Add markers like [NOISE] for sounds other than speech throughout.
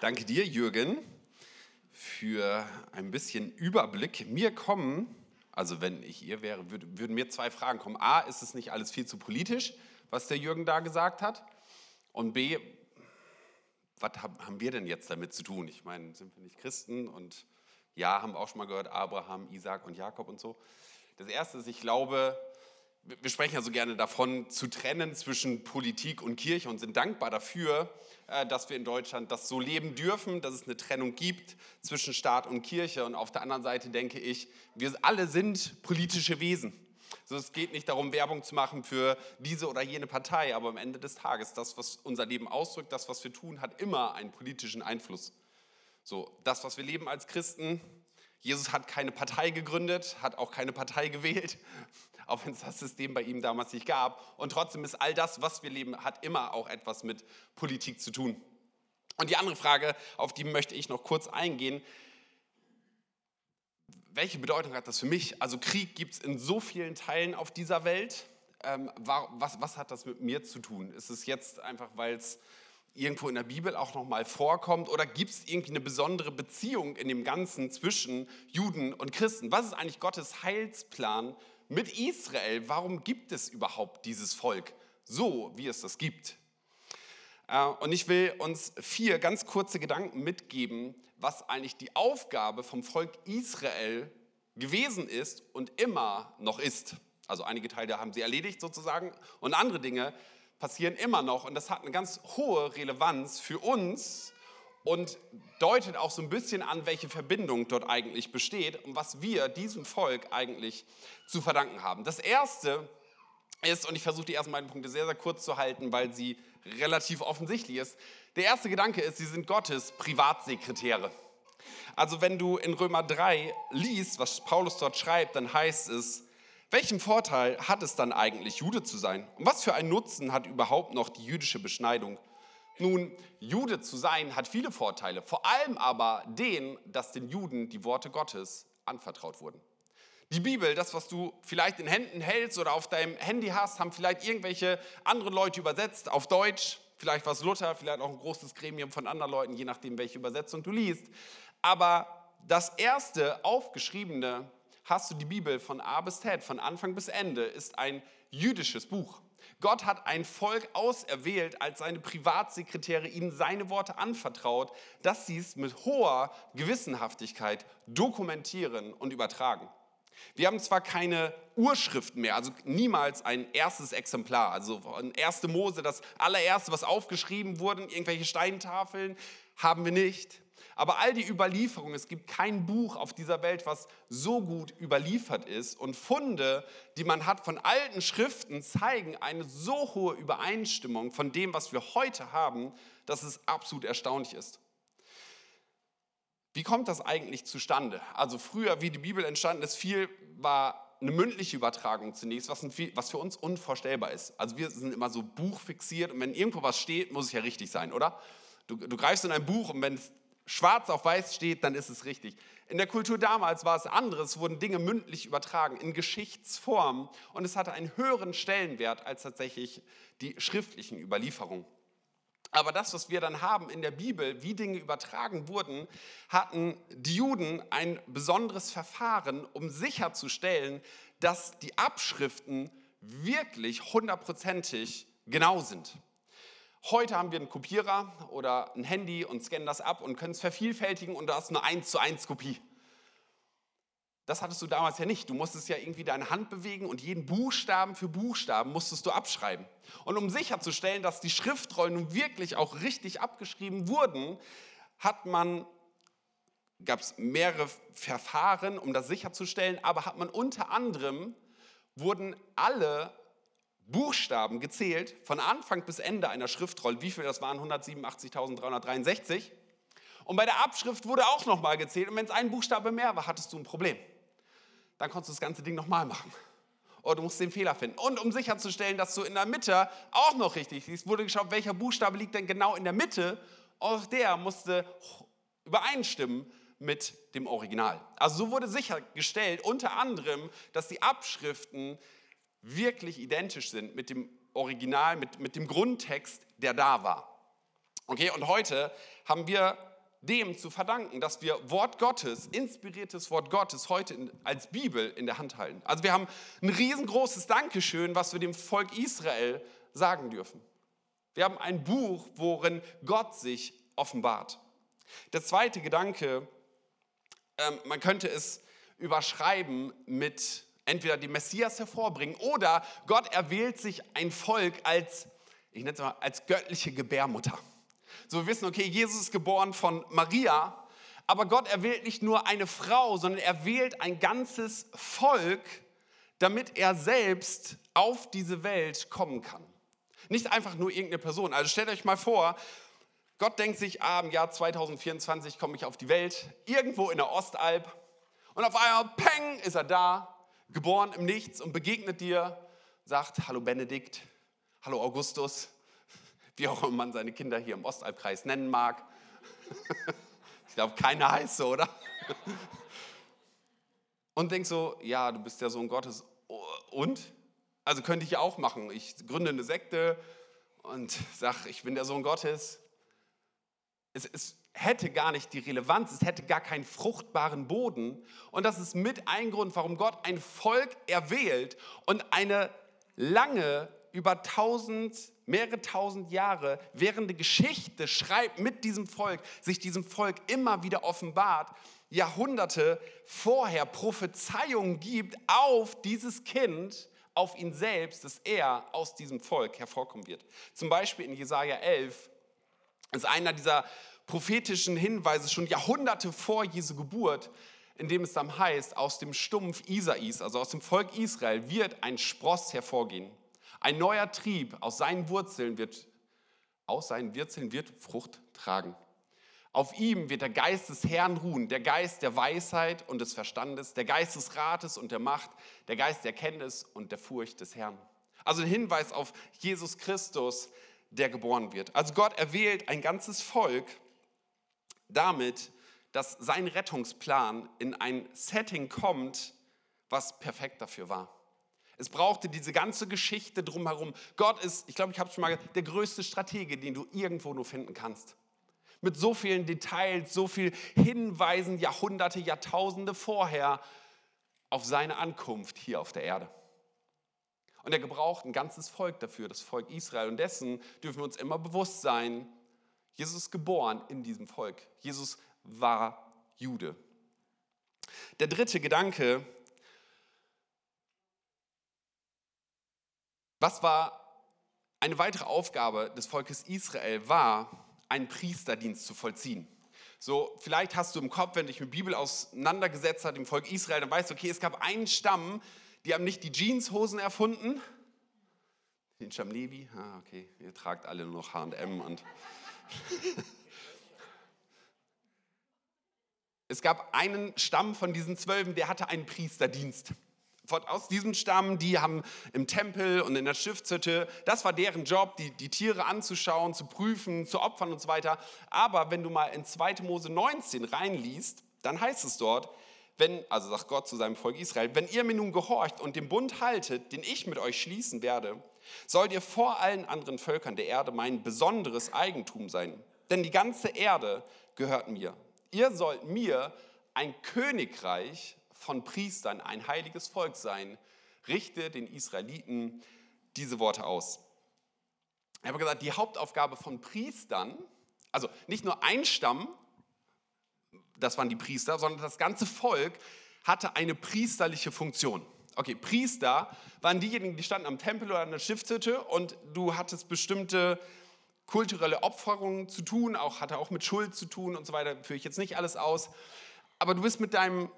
Danke dir, Jürgen, für ein bisschen Überblick. Mir kommen, also wenn ich ihr wäre, würden mir zwei Fragen kommen. A, ist es nicht alles viel zu politisch, was der Jürgen da gesagt hat? Und B, was haben wir denn jetzt damit zu tun? Ich meine, sind wir nicht Christen? Und ja, haben wir auch schon mal gehört, Abraham, Isaac und Jakob und so. Das Erste ist, ich glaube, wir sprechen ja so gerne davon, zu trennen zwischen Politik und Kirche und sind dankbar dafür, äh, dass wir in Deutschland das so leben dürfen, dass es eine Trennung gibt zwischen Staat und Kirche. Und auf der anderen Seite denke ich, wir alle sind politische Wesen. Also es geht nicht darum, Werbung zu machen für diese oder jene Partei, aber am Ende des Tages, das, was unser Leben ausdrückt, das, was wir tun, hat immer einen politischen Einfluss. So, das, was wir leben als Christen, Jesus hat keine Partei gegründet, hat auch keine Partei gewählt, auch wenn es das System bei ihm damals nicht gab. Und trotzdem ist all das, was wir leben, hat immer auch etwas mit Politik zu tun. Und die andere Frage, auf die möchte ich noch kurz eingehen, welche Bedeutung hat das für mich? Also Krieg gibt es in so vielen Teilen auf dieser Welt. Ähm, was, was hat das mit mir zu tun? Ist es jetzt einfach, weil es irgendwo in der Bibel auch nochmal vorkommt? Oder gibt es irgendwie eine besondere Beziehung in dem Ganzen zwischen Juden und Christen? Was ist eigentlich Gottes Heilsplan mit Israel? Warum gibt es überhaupt dieses Volk so, wie es das gibt? Äh, und ich will uns vier ganz kurze Gedanken mitgeben, was eigentlich die Aufgabe vom Volk Israel gewesen ist und immer noch ist. Also einige Teile haben sie erledigt sozusagen und andere Dinge passieren immer noch und das hat eine ganz hohe Relevanz für uns und deutet auch so ein bisschen an, welche Verbindung dort eigentlich besteht und was wir diesem Volk eigentlich zu verdanken haben. Das erste ist, und ich versuche die ersten beiden Punkte sehr, sehr kurz zu halten, weil sie relativ offensichtlich ist. Der erste Gedanke ist, sie sind Gottes Privatsekretäre. Also wenn du in Römer 3 liest, was Paulus dort schreibt, dann heißt es, welchen Vorteil hat es dann eigentlich, Jude zu sein? Und was für einen Nutzen hat überhaupt noch die jüdische Beschneidung? Nun, Jude zu sein hat viele Vorteile, vor allem aber den, dass den Juden die Worte Gottes anvertraut wurden. Die Bibel, das, was du vielleicht in Händen hältst oder auf deinem Handy hast, haben vielleicht irgendwelche andere Leute übersetzt auf Deutsch. Vielleicht war es Luther, vielleicht auch ein großes Gremium von anderen Leuten, je nachdem, welche Übersetzung du liest. Aber das erste aufgeschriebene hast du die Bibel von A bis Z, von Anfang bis Ende, ist ein jüdisches Buch. Gott hat ein Volk auserwählt, als seine Privatsekretäre ihnen seine Worte anvertraut, dass sie es mit hoher Gewissenhaftigkeit dokumentieren und übertragen. Wir haben zwar keine Urschriften mehr, also niemals ein erstes Exemplar, also ein erste Mose, das allererste, was aufgeschrieben wurde, irgendwelche Steintafeln, haben wir nicht. Aber all die Überlieferungen, es gibt kein Buch auf dieser Welt, was so gut überliefert ist. Und Funde, die man hat von alten Schriften, zeigen eine so hohe Übereinstimmung von dem, was wir heute haben, dass es absolut erstaunlich ist. Wie kommt das eigentlich zustande? Also früher, wie die Bibel entstanden ist, viel war eine mündliche Übertragung zunächst, was, für uns unvorstellbar ist. Also wir sind immer so buchfixiert und wenn irgendwo was steht, muss es ja richtig sein, oder? Du, du greifst in ein Buch und wenn es schwarz auf weiß steht, dann ist es richtig. In der Kultur damals war es anderes, wurden Dinge mündlich übertragen, in Geschichtsform und es hatte einen höheren Stellenwert als tatsächlich die schriftlichen Überlieferungen. Aber das, was wir dann haben in der Bibel, wie Dinge übertragen wurden, hatten die Juden ein besonderes Verfahren, um sicherzustellen, dass die Abschriften wirklich hundertprozentig genau sind. Heute haben wir einen Kopierer oder ein Handy und scannen das ab und können es vervielfältigen und du hast eine 1 zu 1 Kopie. Das hattest du damals ja nicht. Du musstest ja irgendwie deine Hand bewegen und jeden Buchstaben für Buchstaben musstest du abschreiben. Und um sicherzustellen, dass die Schriftrollen nun wirklich auch richtig abgeschrieben wurden, hat man gab es mehrere Verfahren, um das sicherzustellen, aber hat man unter anderem wurden alle Buchstaben gezählt, von Anfang bis Ende einer Schriftrolle. Wie viel das waren? 187.363. Und bei der Abschrift wurde auch nochmal gezählt. Und wenn es ein Buchstabe mehr war, hattest du ein Problem. Dann konntest du das ganze Ding nochmal machen. Oder du musst den Fehler finden. Und um sicherzustellen, dass du in der Mitte auch noch richtig siehst, wurde geschaut, welcher Buchstabe liegt denn genau in der Mitte. Auch der musste übereinstimmen mit dem Original. Also so wurde sichergestellt, unter anderem, dass die Abschriften wirklich identisch sind mit dem Original, mit, mit dem Grundtext, der da war. Okay, und heute haben wir dem zu verdanken, dass wir Wort Gottes, inspiriertes Wort Gottes heute in, als Bibel in der Hand halten. Also wir haben ein riesengroßes Dankeschön, was wir dem Volk Israel sagen dürfen. Wir haben ein Buch, worin Gott sich offenbart. Der zweite Gedanke, ähm, man könnte es überschreiben mit entweder dem Messias hervorbringen oder Gott erwählt sich ein Volk als, ich nenne es mal, als göttliche Gebärmutter. So wir wissen, okay, Jesus ist geboren von Maria, aber Gott erwählt nicht nur eine Frau, sondern er wählt ein ganzes Volk, damit er selbst auf diese Welt kommen kann. Nicht einfach nur irgendeine Person. Also stellt euch mal vor, Gott denkt sich, ah, im Jahr 2024 komme ich auf die Welt, irgendwo in der Ostalb. Und auf einmal, peng, ist er da, geboren im Nichts und begegnet dir, sagt, hallo Benedikt, hallo Augustus, wie auch immer man seine Kinder hier im Ostalbkreis nennen mag. ich glaube, keiner heißt so, oder? und denkt so, ja, du bist der Sohn Gottes. Und? Also könnte ich ja auch machen. Ich gründe eine Sekte und sage, ich bin der Sohn Gottes. Es, es hätte gar nicht die Relevanz, es hätte gar keinen fruchtbaren Boden. Und das ist mit ein Grund, warum Gott ein Volk erwählt und eine lange, über tausend, mehrere tausend Jahre währende Geschichte schreibt mit diesem Volk, sich diesem Volk immer wieder offenbart, Jahrhunderte vorher Prophezeiungen gibt auf dieses Kind, auf ihn selbst, dass er aus diesem Volk hervorkommen wird. Zum Beispiel in Jesaja 11 ist einer dieser prophetischen Hinweise schon Jahrhunderte vor Jesu Geburt, in dem es dann heißt, aus dem Stumpf Isais, also aus dem Volk Israel, wird ein Spross hervorgehen. Ein neuer Trieb aus seinen Wurzeln wird, aus seinen Wurzeln wird Frucht tragen. Auf ihm wird der Geist des Herrn ruhen, der Geist der Weisheit und des Verstandes, der Geist des Rates und der Macht, der Geist der Kenntnis und der Furcht des Herrn. Also ein Hinweis auf Jesus Christus, der geboren wird. Also Gott erwählt ein ganzes Volk damit, dass sein Rettungsplan in ein Setting kommt, was perfekt dafür war. Es brauchte diese ganze Geschichte drumherum. Gott ist, ich glaube, ich habe es schon mal gesagt, der größte Stratege, den du irgendwo nur finden kannst. Mit so vielen Details, so vielen Hinweisen, Jahrhunderte, Jahrtausende vorher auf seine Ankunft hier auf der Erde. Und er gebraucht ein ganzes Volk dafür, das Volk Israel. Und dessen dürfen wir uns immer bewusst sein, Jesus ist geboren in diesem Volk. Jesus war Jude. Der dritte Gedanke, was war eine weitere Aufgabe des Volkes Israel, war, einen Priesterdienst zu vollziehen. So, vielleicht hast du im Kopf, wenn dich mit Bibel auseinandergesetzt hat, im Volk Israel, dann weißt du, okay, es gab einen Stamm, die haben nicht die Jeanshosen erfunden. Den Stamm Levi, ah, okay, ihr tragt alle nur noch H&M und [LAUGHS] es gab einen Stamm von diesen Zwölfen, der hatte einen Priesterdienst. Aus diesem Stamm, die haben im Tempel und in der Stiftshütte, das war deren Job, die, die Tiere anzuschauen, zu prüfen, zu opfern und so weiter. Aber wenn du mal in 2. Mose 19 reinliest, dann heißt es dort, wenn, also sagt Gott zu seinem Volk Israel, wenn ihr mir nun gehorcht und den Bund haltet, den ich mit euch schließen werde, sollt ihr vor allen anderen Völkern der Erde mein besonderes Eigentum sein. Denn die ganze Erde gehört mir. Ihr sollt mir ein Königreich von Priestern, ein heiliges Volk sein. Richte den Israeliten diese Worte aus. Ich habe gesagt, die Hauptaufgabe von Priestern, also nicht nur ein Stamm, das waren die Priester, sondern das ganze Volk hatte eine priesterliche Funktion. Okay, Priester waren diejenigen, die standen am Tempel oder an der Stiftshütte und du hattest bestimmte kulturelle Opferungen zu tun, auch hatte auch mit Schuld zu tun und so weiter, führe ich jetzt nicht alles aus. Aber du bist mit deinem,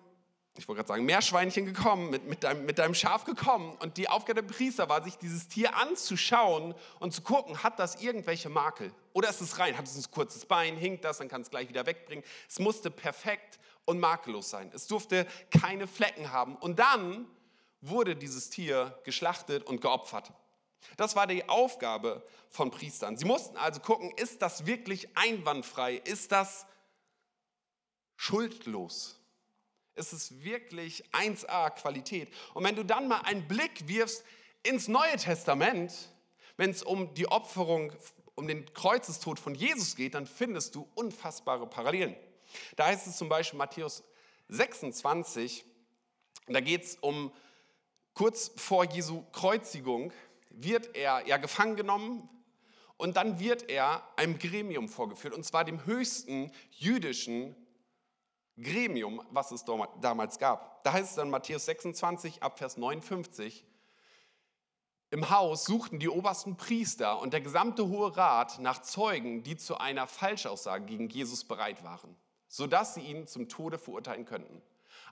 ich wollte gerade sagen, Meerschweinchen gekommen, mit, mit, deinem, mit deinem Schaf gekommen und die Aufgabe der Priester war, sich dieses Tier anzuschauen und zu gucken, hat das irgendwelche Makel? Oder ist es rein? Hat es ein kurzes Bein? Hinkt das? Dann kann es gleich wieder wegbringen. Es musste perfekt und makellos sein. Es durfte keine Flecken haben. Und dann wurde dieses Tier geschlachtet und geopfert. Das war die Aufgabe von Priestern. Sie mussten also gucken, ist das wirklich einwandfrei? Ist das schuldlos? Ist es wirklich 1a Qualität? Und wenn du dann mal einen Blick wirfst ins Neue Testament, wenn es um die Opferung um den Kreuzestod von Jesus geht, dann findest du unfassbare Parallelen. Da heißt es zum Beispiel Matthäus 26, da geht es um kurz vor Jesu Kreuzigung, wird er ja gefangen genommen und dann wird er einem Gremium vorgeführt, und zwar dem höchsten jüdischen Gremium, was es damals gab. Da heißt es dann Matthäus 26 ab Vers 59, im Haus suchten die obersten Priester und der gesamte Hohe Rat nach Zeugen, die zu einer Falschaussage gegen Jesus bereit waren, sodass sie ihn zum Tode verurteilen könnten.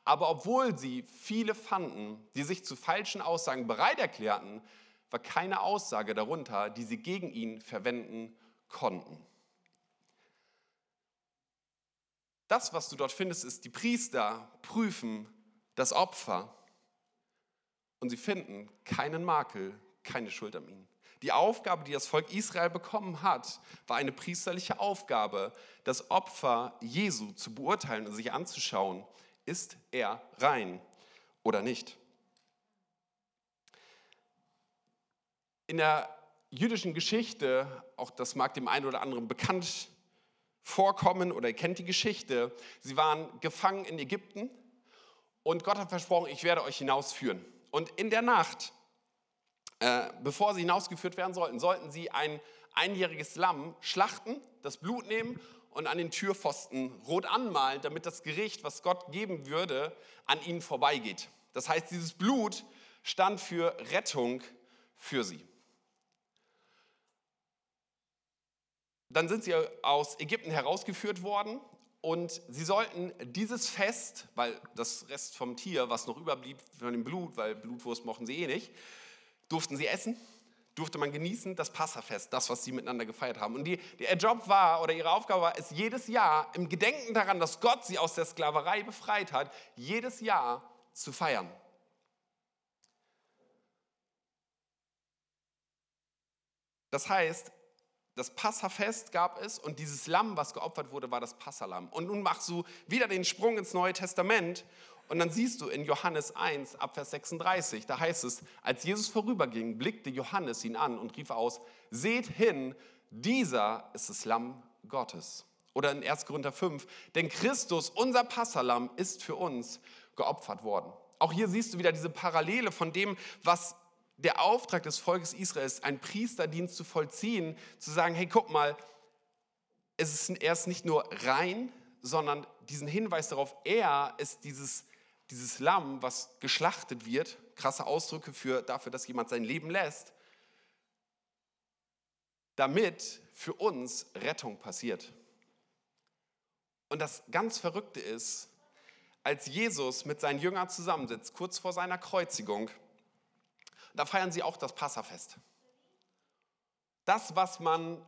Aber obwohl sie viele fanden, die sich zu falschen Aussagen bereit erklärten, war keine Aussage darunter, die sie gegen ihn verwenden konnten. Das, was du dort findest, ist, die Priester prüfen das Opfer und sie finden keinen Makel, keine Schuld an ihm. Die Aufgabe, die das Volk Israel bekommen hat, war eine priesterliche Aufgabe, das Opfer Jesu zu beurteilen und sich anzuschauen, ist er rein oder nicht. In der jüdischen Geschichte, auch das mag dem einen oder anderen bekannt vorkommen oder ihr kennt die Geschichte, sie waren gefangen in Ägypten und Gott hat versprochen, ich werde euch hinausführen. Und in der Nacht äh, bevor sie hinausgeführt werden sollten, sollten sie ein einjähriges Lamm schlachten, das Blut nehmen und an den Türpfosten rot anmalen, damit das Gericht, was Gott geben würde, an ihnen vorbeigeht. Das heißt, dieses Blut stand für Rettung für sie. Dann sind sie aus Ägypten herausgeführt worden und sie sollten dieses Fest, weil das Rest vom Tier, was noch überblieb von dem Blut, weil Blutwurst mochten sie eh nicht, durften sie essen, durfte man genießen, das Passafest, das, was sie miteinander gefeiert haben. Und die, ihr Job war oder ihre Aufgabe war es, jedes Jahr im Gedenken daran, dass Gott sie aus der Sklaverei befreit hat, jedes Jahr zu feiern. Das heißt, das Passafest gab es und dieses Lamm, was geopfert wurde, war das Passalam. Und nun machst du wieder den Sprung ins Neue Testament und dann siehst du in Johannes 1, Abvers 36, da heißt es, als Jesus vorüberging, blickte Johannes ihn an und rief aus, seht hin, dieser ist das Lamm Gottes. Oder in 1. Korinther 5, denn Christus, unser Passalam, ist für uns geopfert worden. Auch hier siehst du wieder diese Parallele von dem, was der Auftrag des Volkes Israels, einen Priesterdienst zu vollziehen, zu sagen, hey, guck mal, es ist, er ist nicht nur rein, sondern diesen Hinweis darauf, er ist dieses dieses Lamm, was geschlachtet wird, krasse Ausdrücke für, dafür, dass jemand sein Leben lässt, damit für uns Rettung passiert. Und das ganz Verrückte ist, als Jesus mit seinen Jüngern zusammensitzt, kurz vor seiner Kreuzigung, da feiern sie auch das Passafest. Das, was man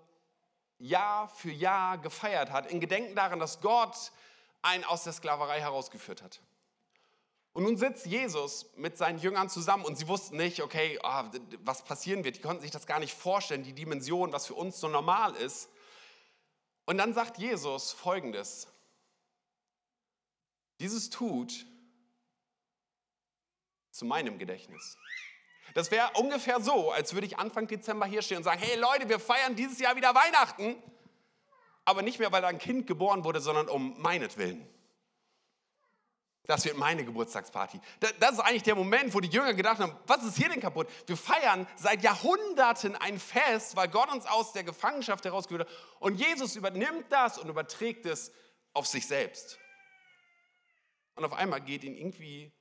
Jahr für Jahr gefeiert hat, in Gedenken daran, dass Gott einen aus der Sklaverei herausgeführt hat. Und nun sitzt Jesus mit seinen Jüngern zusammen und sie wussten nicht, okay, oh, was passieren wird. Die konnten sich das gar nicht vorstellen, die Dimension, was für uns so normal ist. Und dann sagt Jesus Folgendes. Dieses tut zu meinem Gedächtnis. Das wäre ungefähr so, als würde ich Anfang Dezember hier stehen und sagen, hey Leute, wir feiern dieses Jahr wieder Weihnachten. Aber nicht mehr, weil da ein Kind geboren wurde, sondern um meinetwillen. Das wird meine Geburtstagsparty. Das ist eigentlich der Moment, wo die Jünger gedacht haben, was ist hier denn kaputt? Wir feiern seit Jahrhunderten ein Fest, weil Gott uns aus der Gefangenschaft herausgeführt hat. Und Jesus übernimmt das und überträgt es auf sich selbst. Und auf einmal geht ihnen irgendwie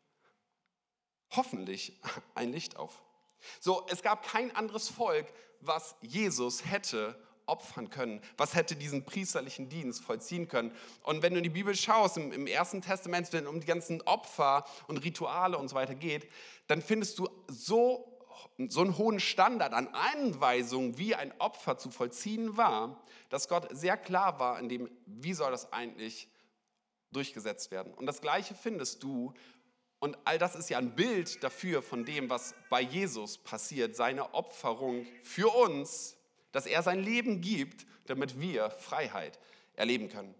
hoffentlich [LAUGHS] ein Licht auf. So, es gab kein anderes Volk, was Jesus hätte opfern können? Was hätte diesen priesterlichen Dienst vollziehen können? Und wenn du in die Bibel schaust, im, im Ersten Testament, wenn es um die ganzen Opfer und Rituale und so weiter geht, dann findest du so so einen hohen Standard an Anweisungen, wie ein Opfer zu vollziehen war, dass Gott sehr klar war in dem, wie soll das eigentlich durchgesetzt werden. Und das Gleiche findest du, und all das ist ja ein Bild dafür von dem, was bei Jesus passiert, seine Opferung für uns, dass er sein Leben gibt, damit wir Freiheit erleben können.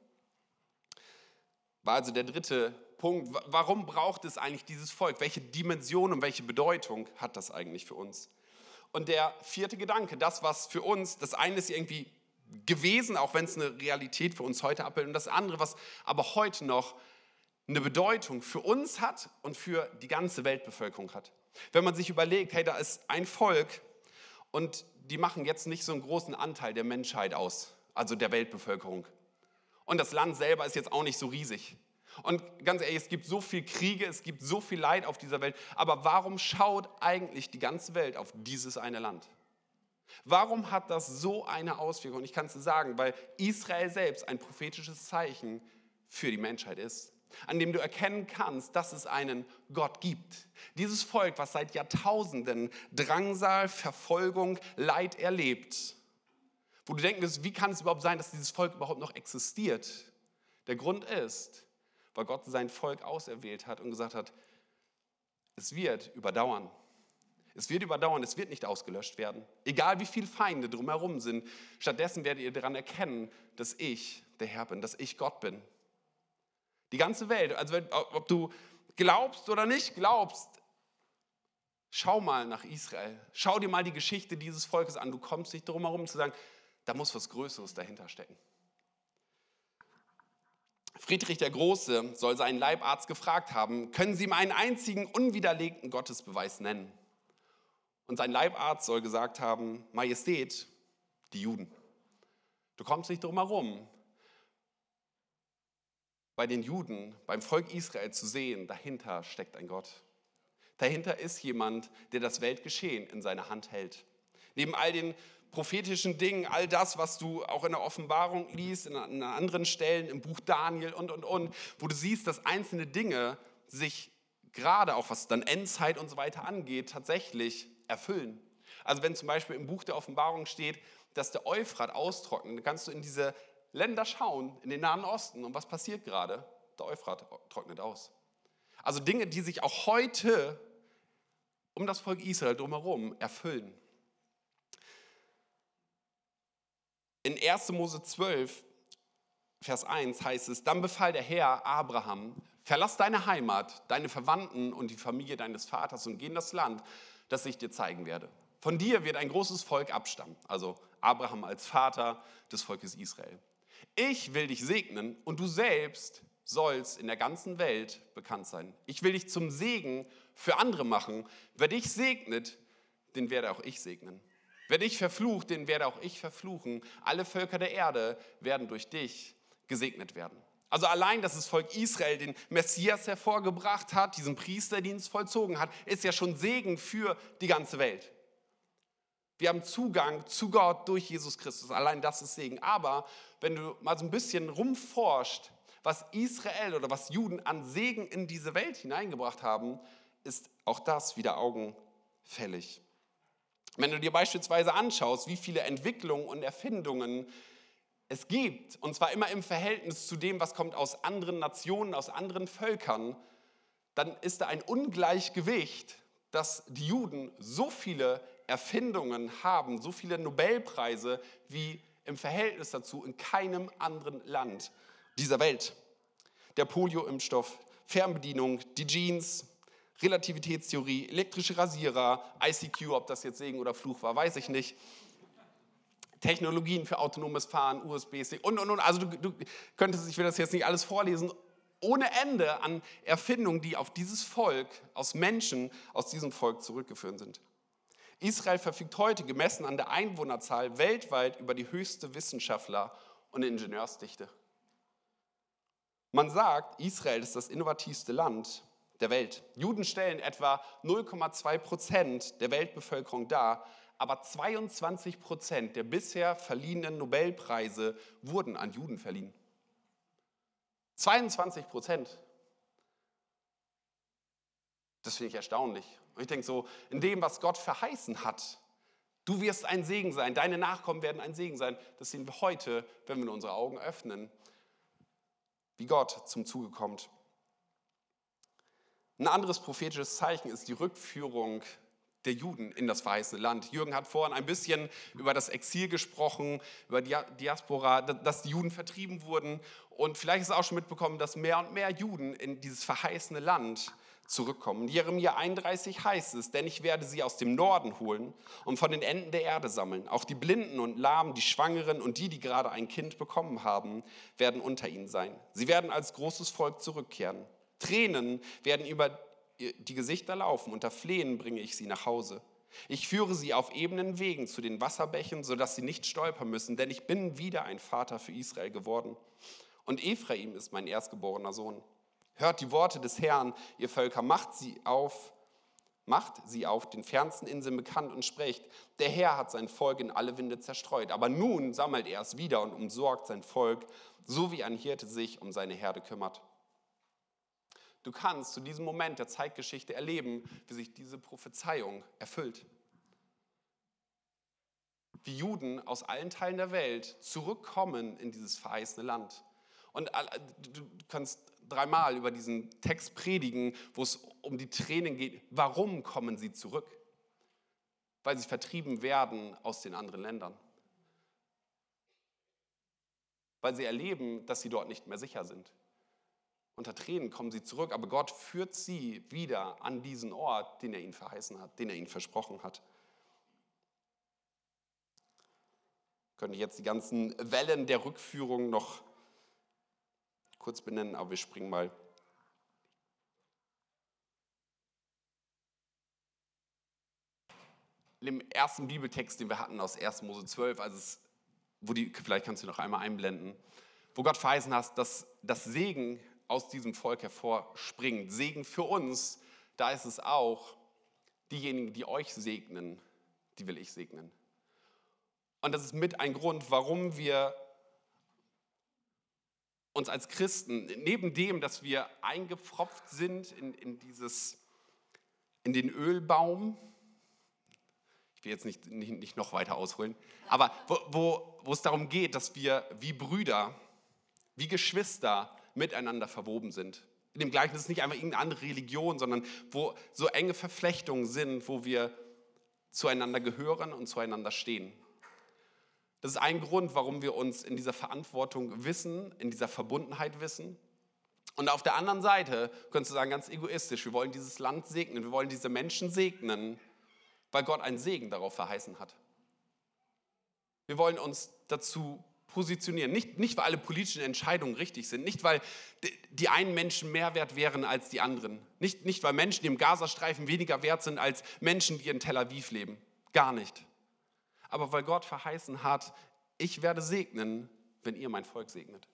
War also der dritte Punkt. Warum braucht es eigentlich dieses Volk? Welche Dimension und welche Bedeutung hat das eigentlich für uns? Und der vierte Gedanke, das, was für uns, das eine ist irgendwie gewesen, auch wenn es eine Realität für uns heute abbildet, und das andere, was aber heute noch eine Bedeutung für uns hat und für die ganze Weltbevölkerung hat. Wenn man sich überlegt, hey, da ist ein Volk und die machen jetzt nicht so einen großen Anteil der Menschheit aus, also der Weltbevölkerung. Und das Land selber ist jetzt auch nicht so riesig. Und ganz ehrlich, es gibt so viel Kriege, es gibt so viel Leid auf dieser Welt. Aber warum schaut eigentlich die ganze Welt auf dieses eine Land? Warum hat das so eine Auswirkung? Und ich kann es sagen, weil Israel selbst ein prophetisches Zeichen für die Menschheit ist, an dem du erkennen kannst, dass es einen Gott gibt. Dieses Volk, was seit Jahrtausenden Drangsal, Verfolgung, Leid erlebt, wo du denkst, wie kann es überhaupt sein, dass dieses Volk überhaupt noch existiert? Der Grund ist, weil Gott sein Volk auserwählt hat und gesagt hat, es wird überdauern. Es wird überdauern, es wird nicht ausgelöscht werden. Egal wie viele Feinde drumherum sind. Stattdessen werdet ihr daran erkennen, dass ich der Herr bin, dass ich Gott bin. Die ganze Welt, also ob du glaubst oder nicht glaubst, schau mal nach Israel. Schau dir mal die Geschichte dieses Volkes an. Du kommst nicht drum herum zu sagen, da muss was Größeres dahinter stecken. Friedrich der Große soll seinen Leibarzt gefragt haben, können Sie ihm einen einzigen unwiderlegten Gottesbeweis nennen? Und sein Leibarzt soll gesagt haben, Majestät, die Juden. Du kommst nicht drum herum, bei den Juden, beim Volk Israel zu sehen, dahinter steckt ein Gott. Dahinter ist jemand, der das Weltgeschehen in seiner Hand hält. Neben all den prophetischen Dingen, all das, was du auch in der Offenbarung liest, in anderen Stellen, im Buch Daniel und, und, und, wo du siehst, dass einzelne Dinge sich gerade auch was dann Endzeit und so weiter angeht, tatsächlich erfüllen. Also wenn zum Beispiel im Buch der Offenbarung steht, dass der Euphrat austrocknet, dann kannst du in diese Länder schauen, in den Nahen Osten, und was passiert gerade? Der Euphrat trocknet aus. Also Dinge, die sich auch heute um das Volk Israel drumherum erfüllen. In 1. Mose 12, Vers 1 heißt es, dann befahl der Herr Abraham, verlass deine Heimat, deine Verwandten und die Familie deines Vaters und geh in das Land, das ich dir zeigen werde. Von dir wird ein großes Volk abstammen, also Abraham als Vater des Volkes Israel. Ich will dich segnen und du selbst sollst in der ganzen Welt bekannt sein. Ich will dich zum Segen für andere machen. Wer dich segnet, den werde auch ich segnen. Wer dich verflucht, den werde auch ich verfluchen. Alle Völker der Erde werden durch dich gesegnet werden. Also allein, dass das Volk Israel den Messias hervorgebracht hat, diesen Priesterdienst vollzogen hat, ist ja schon Segen für die ganze Welt. Wir haben Zugang zu Gott durch Jesus Christus. Allein das ist Segen. Aber wenn du mal so ein bisschen rumforscht, was Israel oder was Juden an Segen in diese Welt hineingebracht haben, ist auch das wieder augenfällig. Wenn du dir beispielsweise anschaust, wie viele Entwicklungen und Erfindungen es gibt, und zwar immer im Verhältnis zu dem, was kommt aus anderen Nationen, aus anderen Völkern, dann ist da ein Ungleichgewicht, dass die Juden so viele Erfindungen haben, so viele Nobelpreise wie im Verhältnis dazu in keinem anderen Land dieser Welt. Der Polioimpfstoff, Fernbedienung, die Jeans, Relativitätstheorie, elektrische Rasierer, ICQ, ob das jetzt Segen oder Fluch war, weiß ich nicht. Technologien für autonomes Fahren, USB-C und, und, und. Also du, du könntest, ich will das jetzt nicht alles vorlesen, ohne Ende an Erfindungen, die auf dieses Volk, aus Menschen aus diesem Volk zurückgeführt sind. Israel verfügt heute, gemessen an der Einwohnerzahl, weltweit über die höchste Wissenschaftler- und Ingenieursdichte. Man sagt, Israel ist das innovativste Land der Welt. Juden stellen etwa 0,2 Prozent der Weltbevölkerung dar, aber 22 Prozent der bisher verliehenen Nobelpreise wurden an Juden verliehen. 22 Prozent. Das finde ich erstaunlich. Und ich denke so, in dem, was Gott verheißen hat, du wirst ein Segen sein, deine Nachkommen werden ein Segen sein, das sehen wir heute, wenn wir unsere Augen öffnen, wie Gott zum Zuge kommt. Ein anderes prophetisches Zeichen ist die Rückführung der Juden in das verheißene Land. Jürgen hat vorhin ein bisschen über das Exil gesprochen, über die Diaspora, dass die Juden vertrieben wurden. Und vielleicht ist auch schon mitbekommen, dass mehr und mehr Juden in dieses verheißene Land zurückkommen. Jeremia 31 heißt es, denn ich werde sie aus dem Norden holen und von den Enden der Erde sammeln. Auch die Blinden und Lahmen, die Schwangeren und die, die gerade ein Kind bekommen haben, werden unter ihnen sein. Sie werden als großes Volk zurückkehren. Tränen werden über die Gesichter laufen, unter Flehen bringe ich sie nach Hause. Ich führe sie auf ebenen Wegen zu den Wasserbächen, sodass sie nicht stolpern müssen, denn ich bin wieder ein Vater für Israel geworden. Und Ephraim ist mein erstgeborener Sohn. Hört die Worte des Herrn, ihr Völker, macht sie auf, macht sie auf den fernsten Inseln bekannt und sprecht, der Herr hat sein Volk in alle Winde zerstreut, aber nun sammelt er es wieder und umsorgt sein Volk, so wie ein Hirte sich um seine Herde kümmert. Du kannst zu diesem Moment der Zeitgeschichte erleben, wie sich diese Prophezeiung erfüllt. Wie Juden aus allen Teilen der Welt zurückkommen in dieses verheißene Land. Und du kannst dreimal über diesen Text predigen, wo es um die Tränen geht. Warum kommen sie zurück? Weil sie vertrieben werden aus den anderen Ländern. Weil sie erleben, dass sie dort nicht mehr sicher sind. Unter Tränen kommen sie zurück, aber Gott führt sie wieder an diesen Ort, den er ihnen verheißen hat, den er ihnen versprochen hat. Könnte ich jetzt die ganzen Wellen der Rückführung noch kurz benennen, aber wir springen mal. Dem ersten Bibeltext, den wir hatten aus 1. Mose 12, also es, wo die, vielleicht kannst du noch einmal einblenden, wo Gott verheißen hat, dass das Segen aus diesem Volk hervorspringt. Segen für uns, da ist es auch, diejenigen, die euch segnen, die will ich segnen. Und das ist mit ein Grund, warum wir uns als Christen, neben dem, dass wir eingepfropft sind in, in, dieses, in den Ölbaum, ich will jetzt nicht, nicht, nicht noch weiter ausholen, aber wo, wo, wo es darum geht, dass wir wie Brüder, wie Geschwister miteinander verwoben sind. In dem Gleichnis ist nicht einfach irgendeine andere Religion, sondern wo so enge Verflechtungen sind, wo wir zueinander gehören und zueinander stehen. Das ist ein Grund, warum wir uns in dieser Verantwortung wissen, in dieser Verbundenheit wissen. Und auf der anderen Seite könntest du sagen, ganz egoistisch, wir wollen dieses Land segnen, wir wollen diese Menschen segnen, weil Gott einen Segen darauf verheißen hat. Wir wollen uns dazu positionieren. Nicht, nicht, weil alle politischen Entscheidungen richtig sind, nicht, weil die einen Menschen mehr wert wären als die anderen, nicht, nicht weil Menschen, die im Gazastreifen weniger wert sind als Menschen, die in Tel Aviv leben. Gar nicht aber weil Gott verheißen hat, ich werde segnen, wenn ihr mein Volk segnet.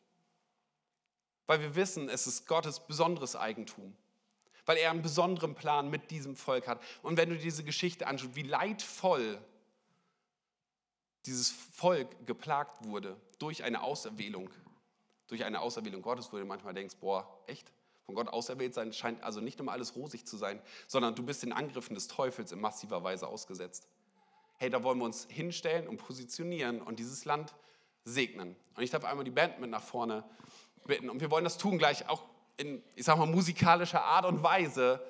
Weil wir wissen, es ist Gottes besonderes Eigentum. Weil er einen besonderen Plan mit diesem Volk hat. Und wenn du diese Geschichte anschaust, wie leidvoll dieses Volk geplagt wurde durch eine Auserwählung, durch eine Auserwählung Gottes, wo du manchmal denkst, boah, echt? Von Gott auserwählt sein scheint also nicht immer alles rosig zu sein, sondern du bist den Angriffen des Teufels in massiver Weise ausgesetzt hey, da wollen wir uns hinstellen und positionieren und dieses Land segnen. Und ich darf einmal die Band mit nach vorne bitten. Und wir wollen das tun gleich auch in, ich sag mal, musikalischer Art und Weise,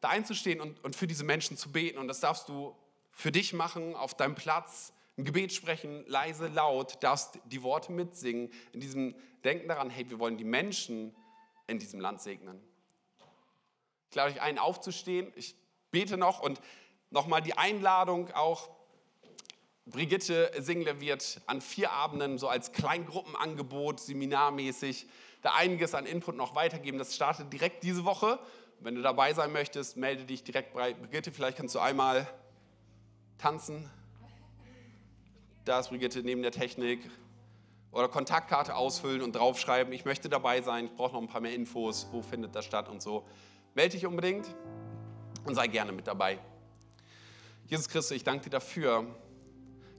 da einzustehen und, und für diese Menschen zu beten. Und das darfst du für dich machen, auf deinem Platz, ein Gebet sprechen, leise, laut, darfst die Worte mitsingen, in diesem Denken daran, hey, wir wollen die Menschen in diesem Land segnen. Ich lade euch ein, aufzustehen. Ich bete noch und nochmal die Einladung auch. Brigitte Single wird an vier Abenden so als Kleingruppenangebot, seminarmäßig, da einiges an Input noch weitergeben. Das startet direkt diese Woche. Wenn du dabei sein möchtest, melde dich direkt bei Brigitte. Vielleicht kannst du einmal tanzen. Da ist Brigitte neben der Technik. Oder Kontaktkarte ausfüllen und draufschreiben, ich möchte dabei sein, ich brauche noch ein paar mehr Infos, wo findet das statt und so. Melde dich unbedingt und sei gerne mit dabei. Jesus Christus, ich danke dir dafür,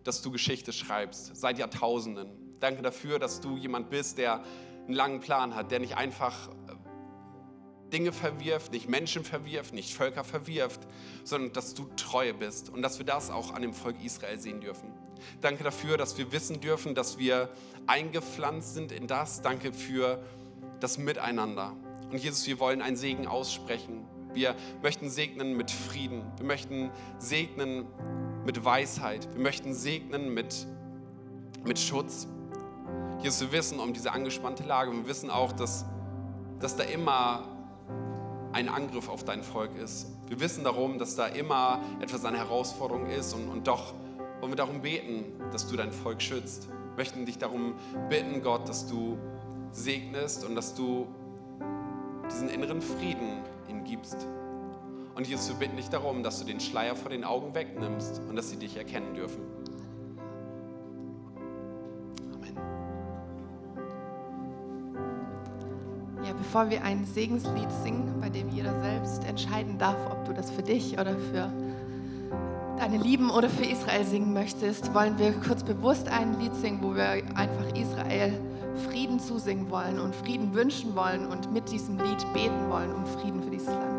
dass du Geschichte schreibst, seit Jahrtausenden. Danke dafür, dass du jemand bist, der einen langen Plan hat, der nicht einfach äh, Dinge verwirft, nicht Menschen verwirft, nicht Völker verwirft, sondern dass du treu bist und dass wir das auch an dem Volk Israel sehen dürfen. Danke dafür, dass wir wissen dürfen, dass wir eingepflanzt sind in das. Danke für das Miteinander. Und Jesus, wir wollen einen Segen aussprechen wir möchten segnen mit Frieden. Wir möchten segnen mit Weisheit. Wir möchten segnen mit, mit Schutz. Jesus, wir wissen um diese angespannte Lage. Wir wissen auch, dass, dass da immer ein Angriff auf dein Volk ist. Wir wissen darum, dass da immer etwas eine Herausforderung ist und, und doch wollen wir darum beten, dass du dein Volk schützt. Wir möchten dich darum bitten, Gott, dass du segnest und dass du diesen inneren Frieden ihnen gibst. Und Jesus, wir bitten dich darum, dass du den Schleier vor den Augen wegnimmst und dass sie dich erkennen dürfen. Amen. Ja, bevor wir ein Segenslied singen, bei dem jeder selbst entscheiden darf, ob du das für dich oder für deine Lieben oder für Israel singen möchtest, wollen wir kurz bewusst ein Lied singen, wo wir einfach Israel Frieden zusingen wollen und Frieden wünschen wollen und mit diesem Lied beten wollen um Frieden für dieses Land.